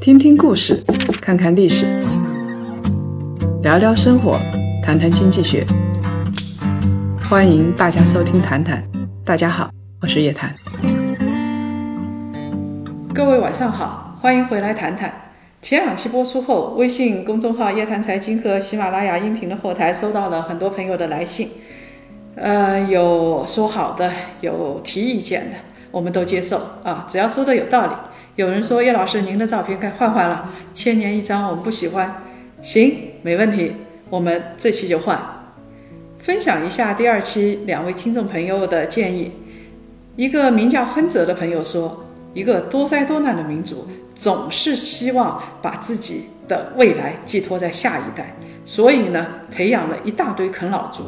听听故事，看看历史，聊聊生活，谈谈经济学。欢迎大家收听《谈谈》，大家好，我是叶檀。各位晚上好，欢迎回来谈谈。前两期播出后，微信公众号“叶檀财经”和喜马拉雅音频的后台收到了很多朋友的来信，呃，有说好的，有提意见的，我们都接受啊，只要说的有道理。有人说叶老师，您的照片该换换了，千年一张，我们不喜欢。行，没问题，我们这期就换。分享一下第二期两位听众朋友的建议。一个名叫亨泽的朋友说，一个多灾多难的民族。总是希望把自己的未来寄托在下一代，所以呢，培养了一大堆啃老族，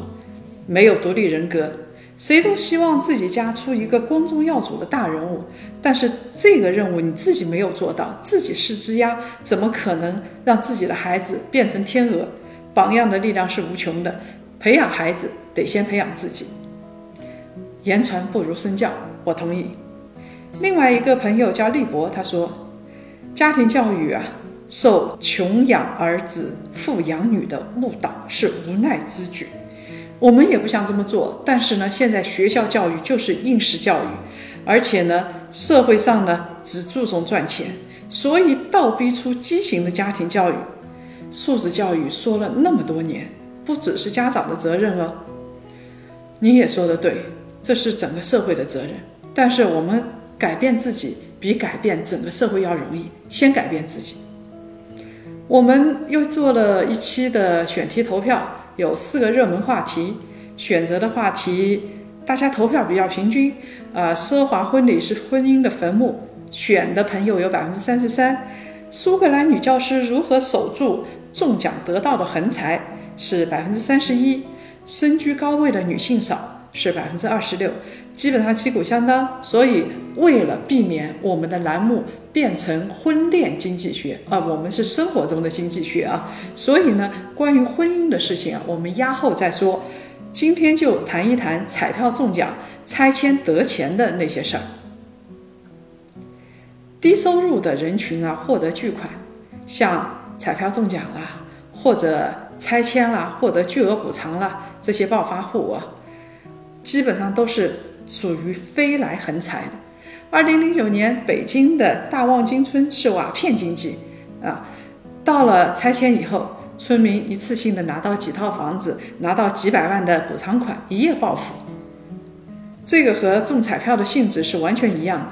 没有独立人格。谁都希望自己家出一个光宗耀祖的大人物，但是这个任务你自己没有做到，自己是只鸭，怎么可能让自己的孩子变成天鹅？榜样的力量是无穷的，培养孩子得先培养自己。言传不如身教，我同意。另外一个朋友叫立博，他说。家庭教育啊，受穷养儿子、富养女的误导是无奈之举。我们也不想这么做，但是呢，现在学校教育就是应试教育，而且呢，社会上呢只注重赚钱，所以倒逼出畸形的家庭教育。素质教育说了那么多年，不只是家长的责任哦。你也说的对，这是整个社会的责任。但是我们改变自己。比改变整个社会要容易，先改变自己。我们又做了一期的选题投票，有四个热门话题，选择的话题大家投票比较平均。呃，奢华婚礼是婚姻的坟墓，选的朋友有百分之三十三。苏格兰女教师如何守住中奖得到的横财是百分之三十一。身居高位的女性少。是百分之二十六，基本上旗鼓相当。所以，为了避免我们的栏目变成婚恋经济学啊，我们是生活中的经济学啊，所以呢，关于婚姻的事情啊，我们压后再说。今天就谈一谈彩票中奖、拆迁得钱的那些事儿。低收入的人群啊，获得巨款，像彩票中奖啦，或者拆迁啦，获得巨额补偿啦，这些暴发户啊。基本上都是属于飞来横财的。二零零九年，北京的大望京村是瓦片经济啊，到了拆迁以后，村民一次性的拿到几套房子，拿到几百万的补偿款，一夜暴富。这个和中彩票的性质是完全一样的。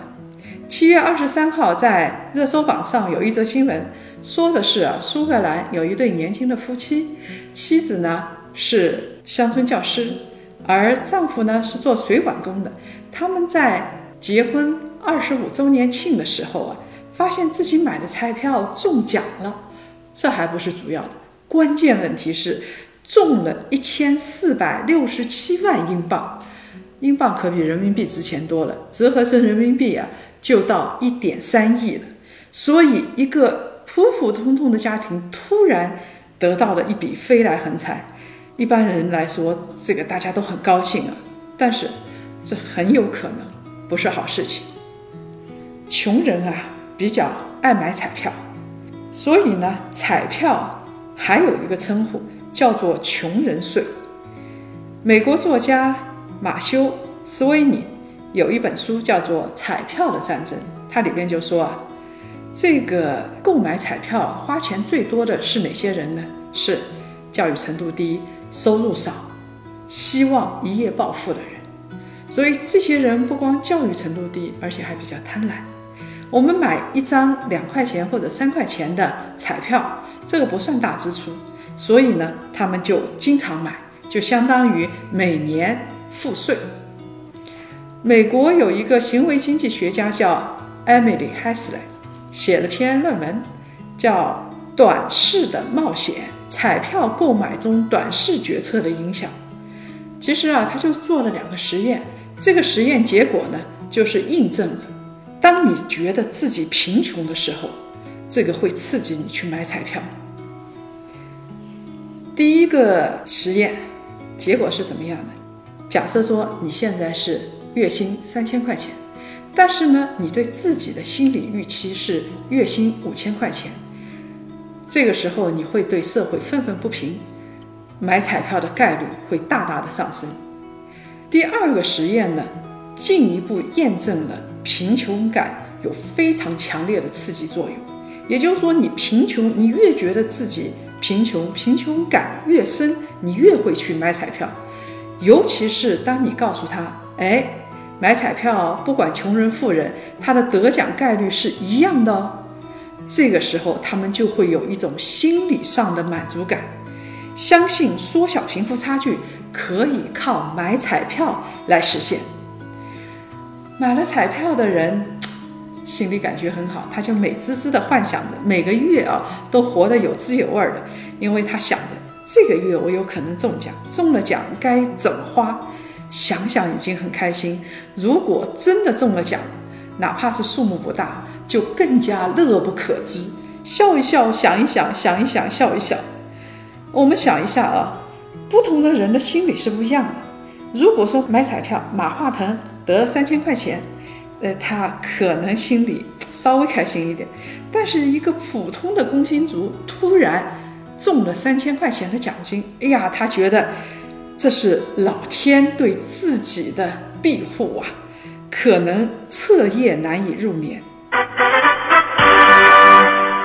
七月二十三号，在热搜榜上有一则新闻，说的是啊，苏格兰有一对年轻的夫妻，妻子呢是乡村教师。而丈夫呢是做水管工的，他们在结婚二十五周年庆的时候啊，发现自己买的彩票中奖了。这还不是主要的，关键问题是中了一千四百六十七万英镑，英镑可比人民币值钱多了，折合成人民币啊就到一点三亿了。所以一个普普通通的家庭突然得到了一笔飞来横财。一般人来说，这个大家都很高兴啊，但是这很有可能不是好事情。穷人啊比较爱买彩票，所以呢，彩票还有一个称呼叫做“穷人税”。美国作家马修·斯威尼有一本书叫做《彩票的战争》，它里边就说啊，这个购买彩票花钱最多的是哪些人呢？是教育程度低。收入少，希望一夜暴富的人，所以这些人不光教育程度低，而且还比较贪婪。我们买一张两块钱或者三块钱的彩票，这个不算大支出，所以呢，他们就经常买，就相当于每年付税。美国有一个行为经济学家叫 Emily Hasley，写了篇论文，叫《短视的冒险》。彩票购买中短视决策的影响，其实啊，他就做了两个实验。这个实验结果呢，就是印证了，当你觉得自己贫穷的时候，这个会刺激你去买彩票。第一个实验结果是怎么样的？假设说你现在是月薪三千块钱，但是呢，你对自己的心理预期是月薪五千块钱，这个时候你会对社会愤愤不平，买彩票的概率会大大的上升。第二个实验呢，进一步验证了贫穷感有非常强烈的刺激作用。也就是说，你贫穷，你越觉得自己贫穷，贫穷感越深，你越会去买彩票。尤其是当你告诉他，哎。买彩票，不管穷人富人，他的得奖概率是一样的哦。这个时候，他们就会有一种心理上的满足感，相信缩小贫富差距可以靠买彩票来实现。买了彩票的人 心里感觉很好，他就美滋滋的幻想着每个月啊都活得有滋有味的，因为他想着这个月我有可能中奖，中了奖该怎么花。想想已经很开心，如果真的中了奖，哪怕是数目不大，就更加乐不可支。笑一笑，想一想，想一想，笑一笑。我们想一下啊，不同的人的心理是不一样的。如果说买彩票，马化腾得了三千块钱，呃，他可能心里稍微开心一点。但是一个普通的工薪族突然中了三千块钱的奖金，哎呀，他觉得。这是老天对自己的庇护啊，可能彻夜难以入眠。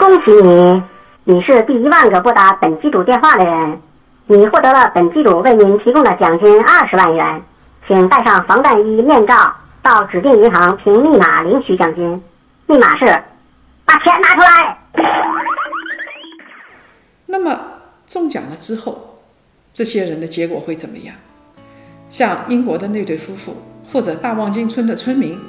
恭喜你，你是第一万个拨打本机主电话的人，你获得了本机主为您提供的奖金二十万元，请带上防弹衣面罩到指定银行凭密码领取奖金，密码是，把钱拿出来。那么中奖了之后。这些人的结果会怎么样？像英国的那对夫妇，或者大望京村的村民，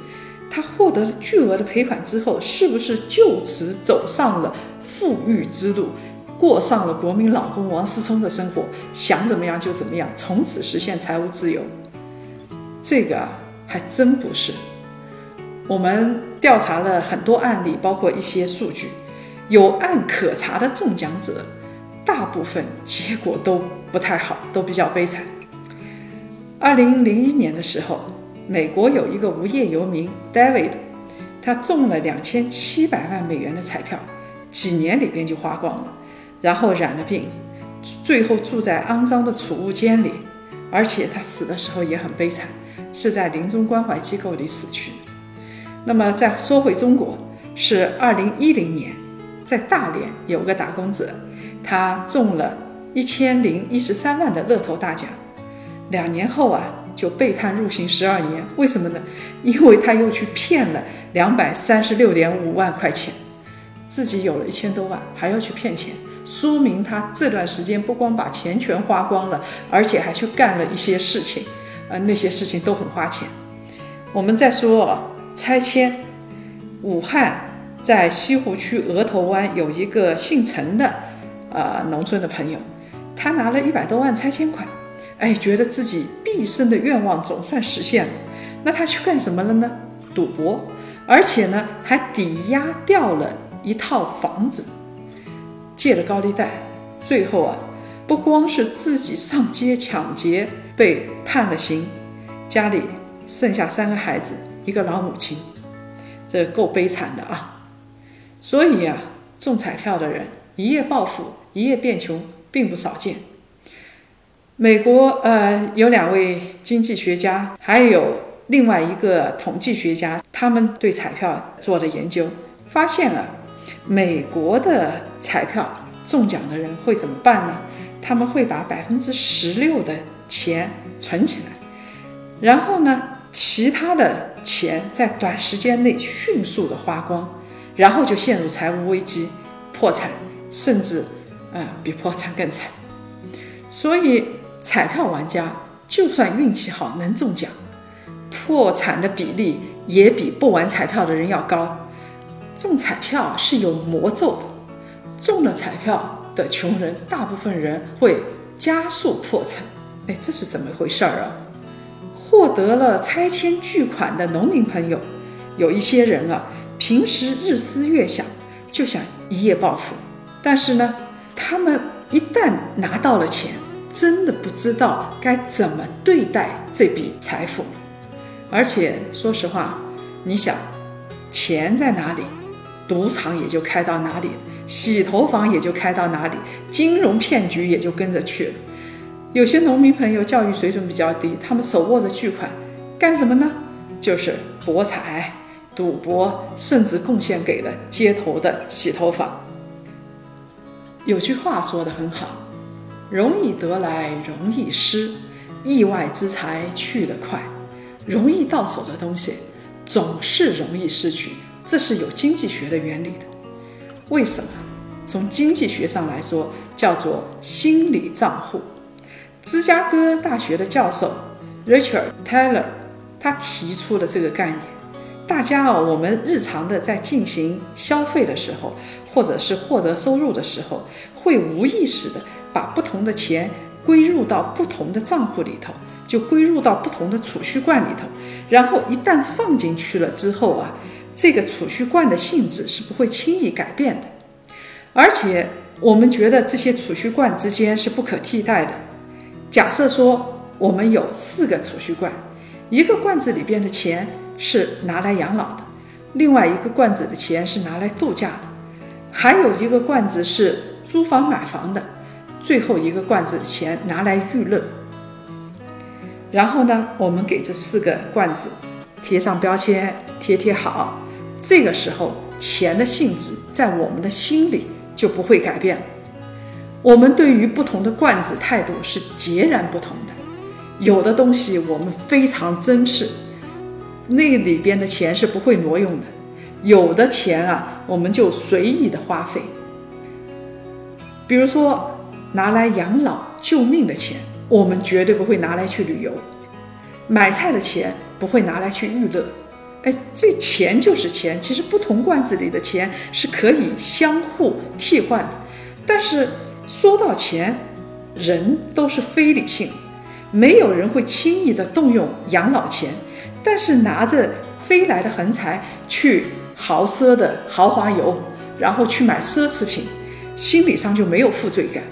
他获得了巨额的赔款之后，是不是就此走上了富裕之路，过上了国民老公王思聪的生活，想怎么样就怎么样，从此实现财务自由？这个还真不是。我们调查了很多案例，包括一些数据，有案可查的中奖者。大部分结果都不太好，都比较悲惨。二零零一年的时候，美国有一个无业游民 David，他中了两千七百万美元的彩票，几年里边就花光了，然后染了病，最后住在肮脏的储物间里，而且他死的时候也很悲惨，是在临终关怀机构里死去。那么再说回中国，是二零一零年，在大连有个打工者。他中了一千零一十三万的乐透大奖，两年后啊就被判入刑十二年。为什么呢？因为他又去骗了两百三十六点五万块钱，自己有了一千多万，还要去骗钱，说明他这段时间不光把钱全花光了，而且还去干了一些事情，呃，那些事情都很花钱。我们再说拆迁，武汉在西湖区鹅头湾有一个姓陈的。呃，农村的朋友，他拿了一百多万拆迁款，哎，觉得自己毕生的愿望总算实现了。那他去干什么了呢？赌博，而且呢还抵押掉了一套房子，借了高利贷，最后啊，不光是自己上街抢劫被判了刑，家里剩下三个孩子，一个老母亲，这够悲惨的啊。所以啊，中彩票的人一夜暴富。一夜变穷并不少见。美国呃有两位经济学家，还有另外一个统计学家，他们对彩票做的研究，发现了美国的彩票中奖的人会怎么办呢？他们会把百分之十六的钱存起来，然后呢，其他的钱在短时间内迅速的花光，然后就陷入财务危机、破产，甚至。嗯，比破产更惨。所以，彩票玩家就算运气好能中奖，破产的比例也比不玩彩票的人要高。中彩票是有魔咒的，中了彩票的穷人，大部分人会加速破产。哎，这是怎么回事儿啊？获得了拆迁巨款的农民朋友，有一些人啊，平时日思月想，就想一夜暴富，但是呢？他们一旦拿到了钱，真的不知道该怎么对待这笔财富。而且说实话，你想，钱在哪里，赌场也就开到哪里，洗头房也就开到哪里，金融骗局也就跟着去了。有些农民朋友教育水准比较低，他们手握着巨款，干什么呢？就是博彩、赌博，甚至贡献给了街头的洗头房。有句话说得很好：“容易得来容易失，意外之财去得快。”容易到手的东西，总是容易失去，这是有经济学的原理的。为什么？从经济学上来说，叫做心理账户。芝加哥大学的教授 Richard Taylor，他提出了这个概念。大家啊，我们日常的在进行消费的时候，或者是获得收入的时候，会无意识的把不同的钱归入到不同的账户里头。就归入到不同的储蓄罐里头，然后一旦放进去了之后啊，这个储蓄罐的性质是不会轻易改变的，而且我们觉得这些储蓄罐之间是不可替代的。假设说我们有四个储蓄罐，一个罐子里边的钱是拿来养老的，另外一个罐子的钱是拿来度假的，还有一个罐子是租房买房的，最后一个罐子的钱拿来娱乐。然后呢，我们给这四个罐子贴上标签，贴贴好。这个时候，钱的性质在我们的心里就不会改变了。我们对于不同的罐子态度是截然不同的。有的东西我们非常珍视，那里边的钱是不会挪用的；有的钱啊，我们就随意的花费。比如说，拿来养老救命的钱。我们绝对不会拿来去旅游，买菜的钱不会拿来去娱乐。哎，这钱就是钱，其实不同罐子里的钱是可以相互替换的。但是说到钱，人都是非理性，没有人会轻易的动用养老钱，但是拿着飞来的横财去豪奢的豪华游，然后去买奢侈品，心理上就没有负罪感。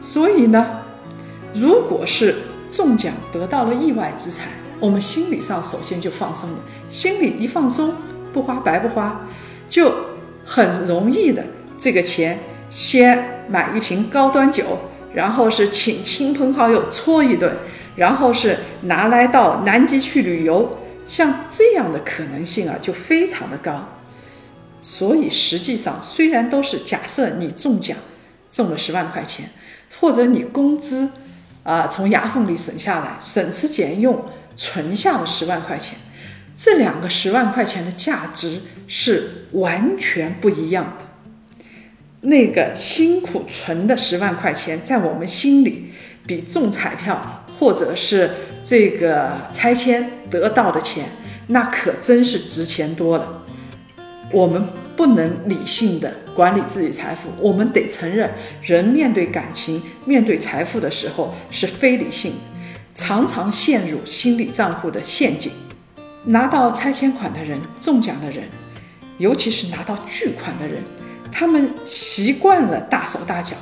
所以呢？如果是中奖得到了意外之财，我们心理上首先就放松了。心里一放松，不花白不花，就很容易的。这个钱先买一瓶高端酒，然后是请亲朋好友搓一顿，然后是拿来到南极去旅游，像这样的可能性啊，就非常的高。所以实际上，虽然都是假设你中奖中了十万块钱，或者你工资。啊，从牙缝里省下来，省吃俭用存下了十万块钱，这两个十万块钱的价值是完全不一样的。那个辛苦存的十万块钱，在我们心里，比中彩票或者是这个拆迁得到的钱，那可真是值钱多了。我们不能理性的管理自己财富，我们得承认，人面对感情、面对财富的时候是非理性，常常陷入心理账户的陷阱。拿到拆迁款的人、中奖的人，尤其是拿到巨款的人，他们习惯了大手大脚，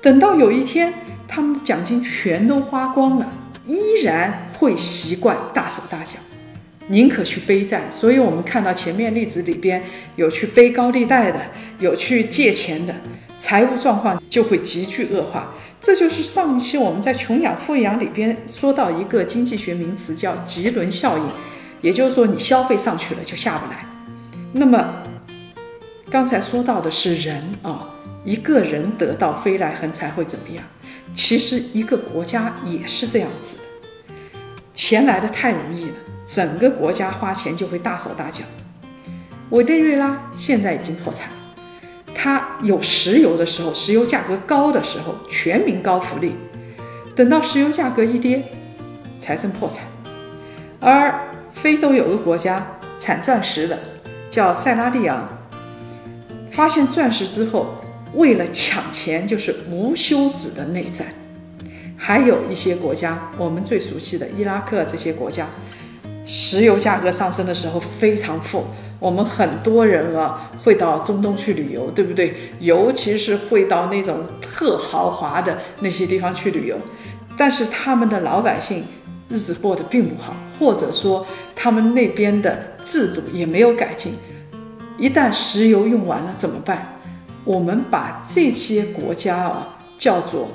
等到有一天他们的奖金全都花光了，依然会习惯大手大脚。宁可去背债，所以我们看到前面例子里边有去背高利贷的，有去借钱的，财务状况就会急剧恶化。这就是上一期我们在穷养富养里边说到一个经济学名词叫“吉轮效应”，也就是说你消费上去了就下不来。那么刚才说到的是人啊，一个人得到飞来横财会怎么样？其实一个国家也是这样子的，钱来的太容易了。整个国家花钱就会大手大脚。委内瑞拉现在已经破产，它有石油的时候，石油价格高的时候，全民高福利；等到石油价格一跌，财政破产。而非洲有个国家产钻石的，叫塞拉利昂，发现钻石之后，为了抢钱就是无休止的内战。还有一些国家，我们最熟悉的伊拉克这些国家。石油价格上升的时候非常富，我们很多人啊会到中东去旅游，对不对？尤其是会到那种特豪华的那些地方去旅游，但是他们的老百姓日子过得并不好，或者说他们那边的制度也没有改进。一旦石油用完了怎么办？我们把这些国家啊叫做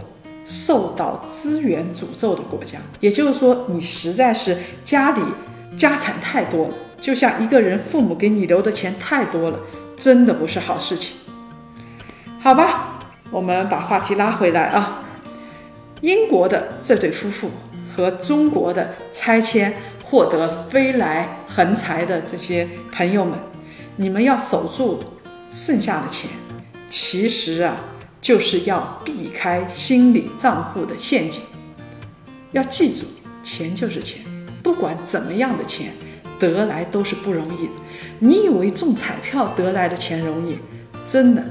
受到资源诅咒的国家，也就是说，你实在是家里家产太多了，就像一个人父母给你留的钱太多了，真的不是好事情。好吧，我们把话题拉回来啊，英国的这对夫妇和中国的拆迁获得飞来横财的这些朋友们。你们要守住剩下的钱，其实啊，就是要避开心理账户的陷阱。要记住，钱就是钱，不管怎么样的钱得来都是不容易。你以为中彩票得来的钱容易？真的，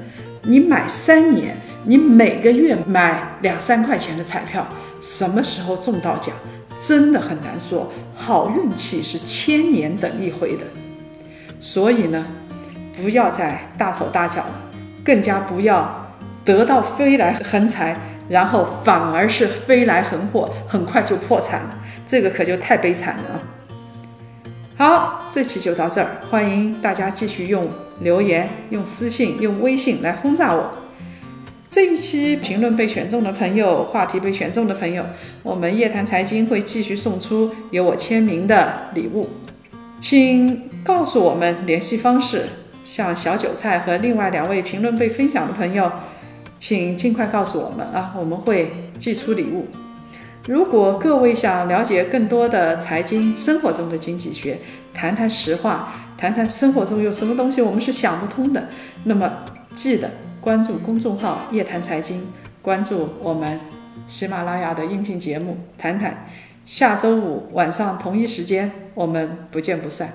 你买三年，你每个月买两三块钱的彩票，什么时候中到奖，真的很难说。好运气是千年等一回的。所以呢，不要再大手大脚了，更加不要得到飞来横财，然后反而是飞来横祸，很快就破产了，这个可就太悲惨了啊！好，这期就到这儿，欢迎大家继续用留言、用私信、用微信来轰炸我。这一期评论被选中的朋友，话题被选中的朋友，我们夜谈财经会继续送出有我签名的礼物。请告诉我们联系方式，像小韭菜和另外两位评论被分享的朋友，请尽快告诉我们啊，我们会寄出礼物。如果各位想了解更多的财经生活中的经济学，谈谈实话，谈谈生活中有什么东西我们是想不通的，那么记得关注公众号“夜谈财经”，关注我们喜马拉雅的音频节目“谈谈”。下周五晚上同一时间，我们不见不散。